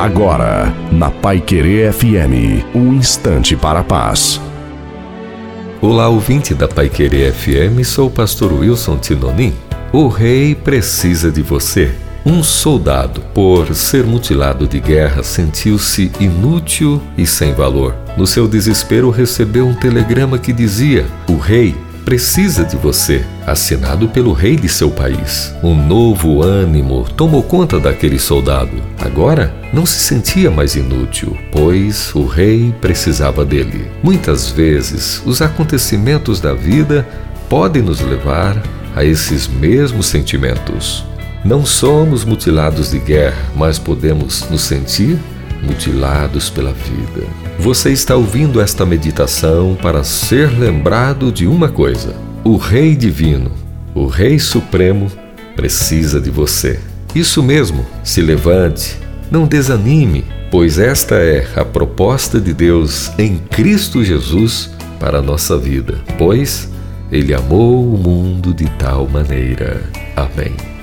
Agora, na Pai Querer FM, um instante para a paz. Olá, ouvinte da Pai Querer FM, sou o pastor Wilson Tinonim. O rei precisa de você. Um soldado, por ser mutilado de guerra, sentiu-se inútil e sem valor. No seu desespero, recebeu um telegrama que dizia: O rei precisa de você, assinado pelo rei de seu país. Um novo ânimo tomou conta daquele soldado. Agora não se sentia mais inútil, pois o rei precisava dele. Muitas vezes, os acontecimentos da vida podem nos levar a esses mesmos sentimentos. Não somos mutilados de guerra, mas podemos nos sentir mutilados pela vida. Você está ouvindo esta meditação para ser lembrado de uma coisa: o Rei Divino, o Rei Supremo, precisa de você. Isso mesmo, se levante, não desanime, pois esta é a proposta de Deus em Cristo Jesus para a nossa vida. Pois Ele amou o mundo de tal maneira. Amém.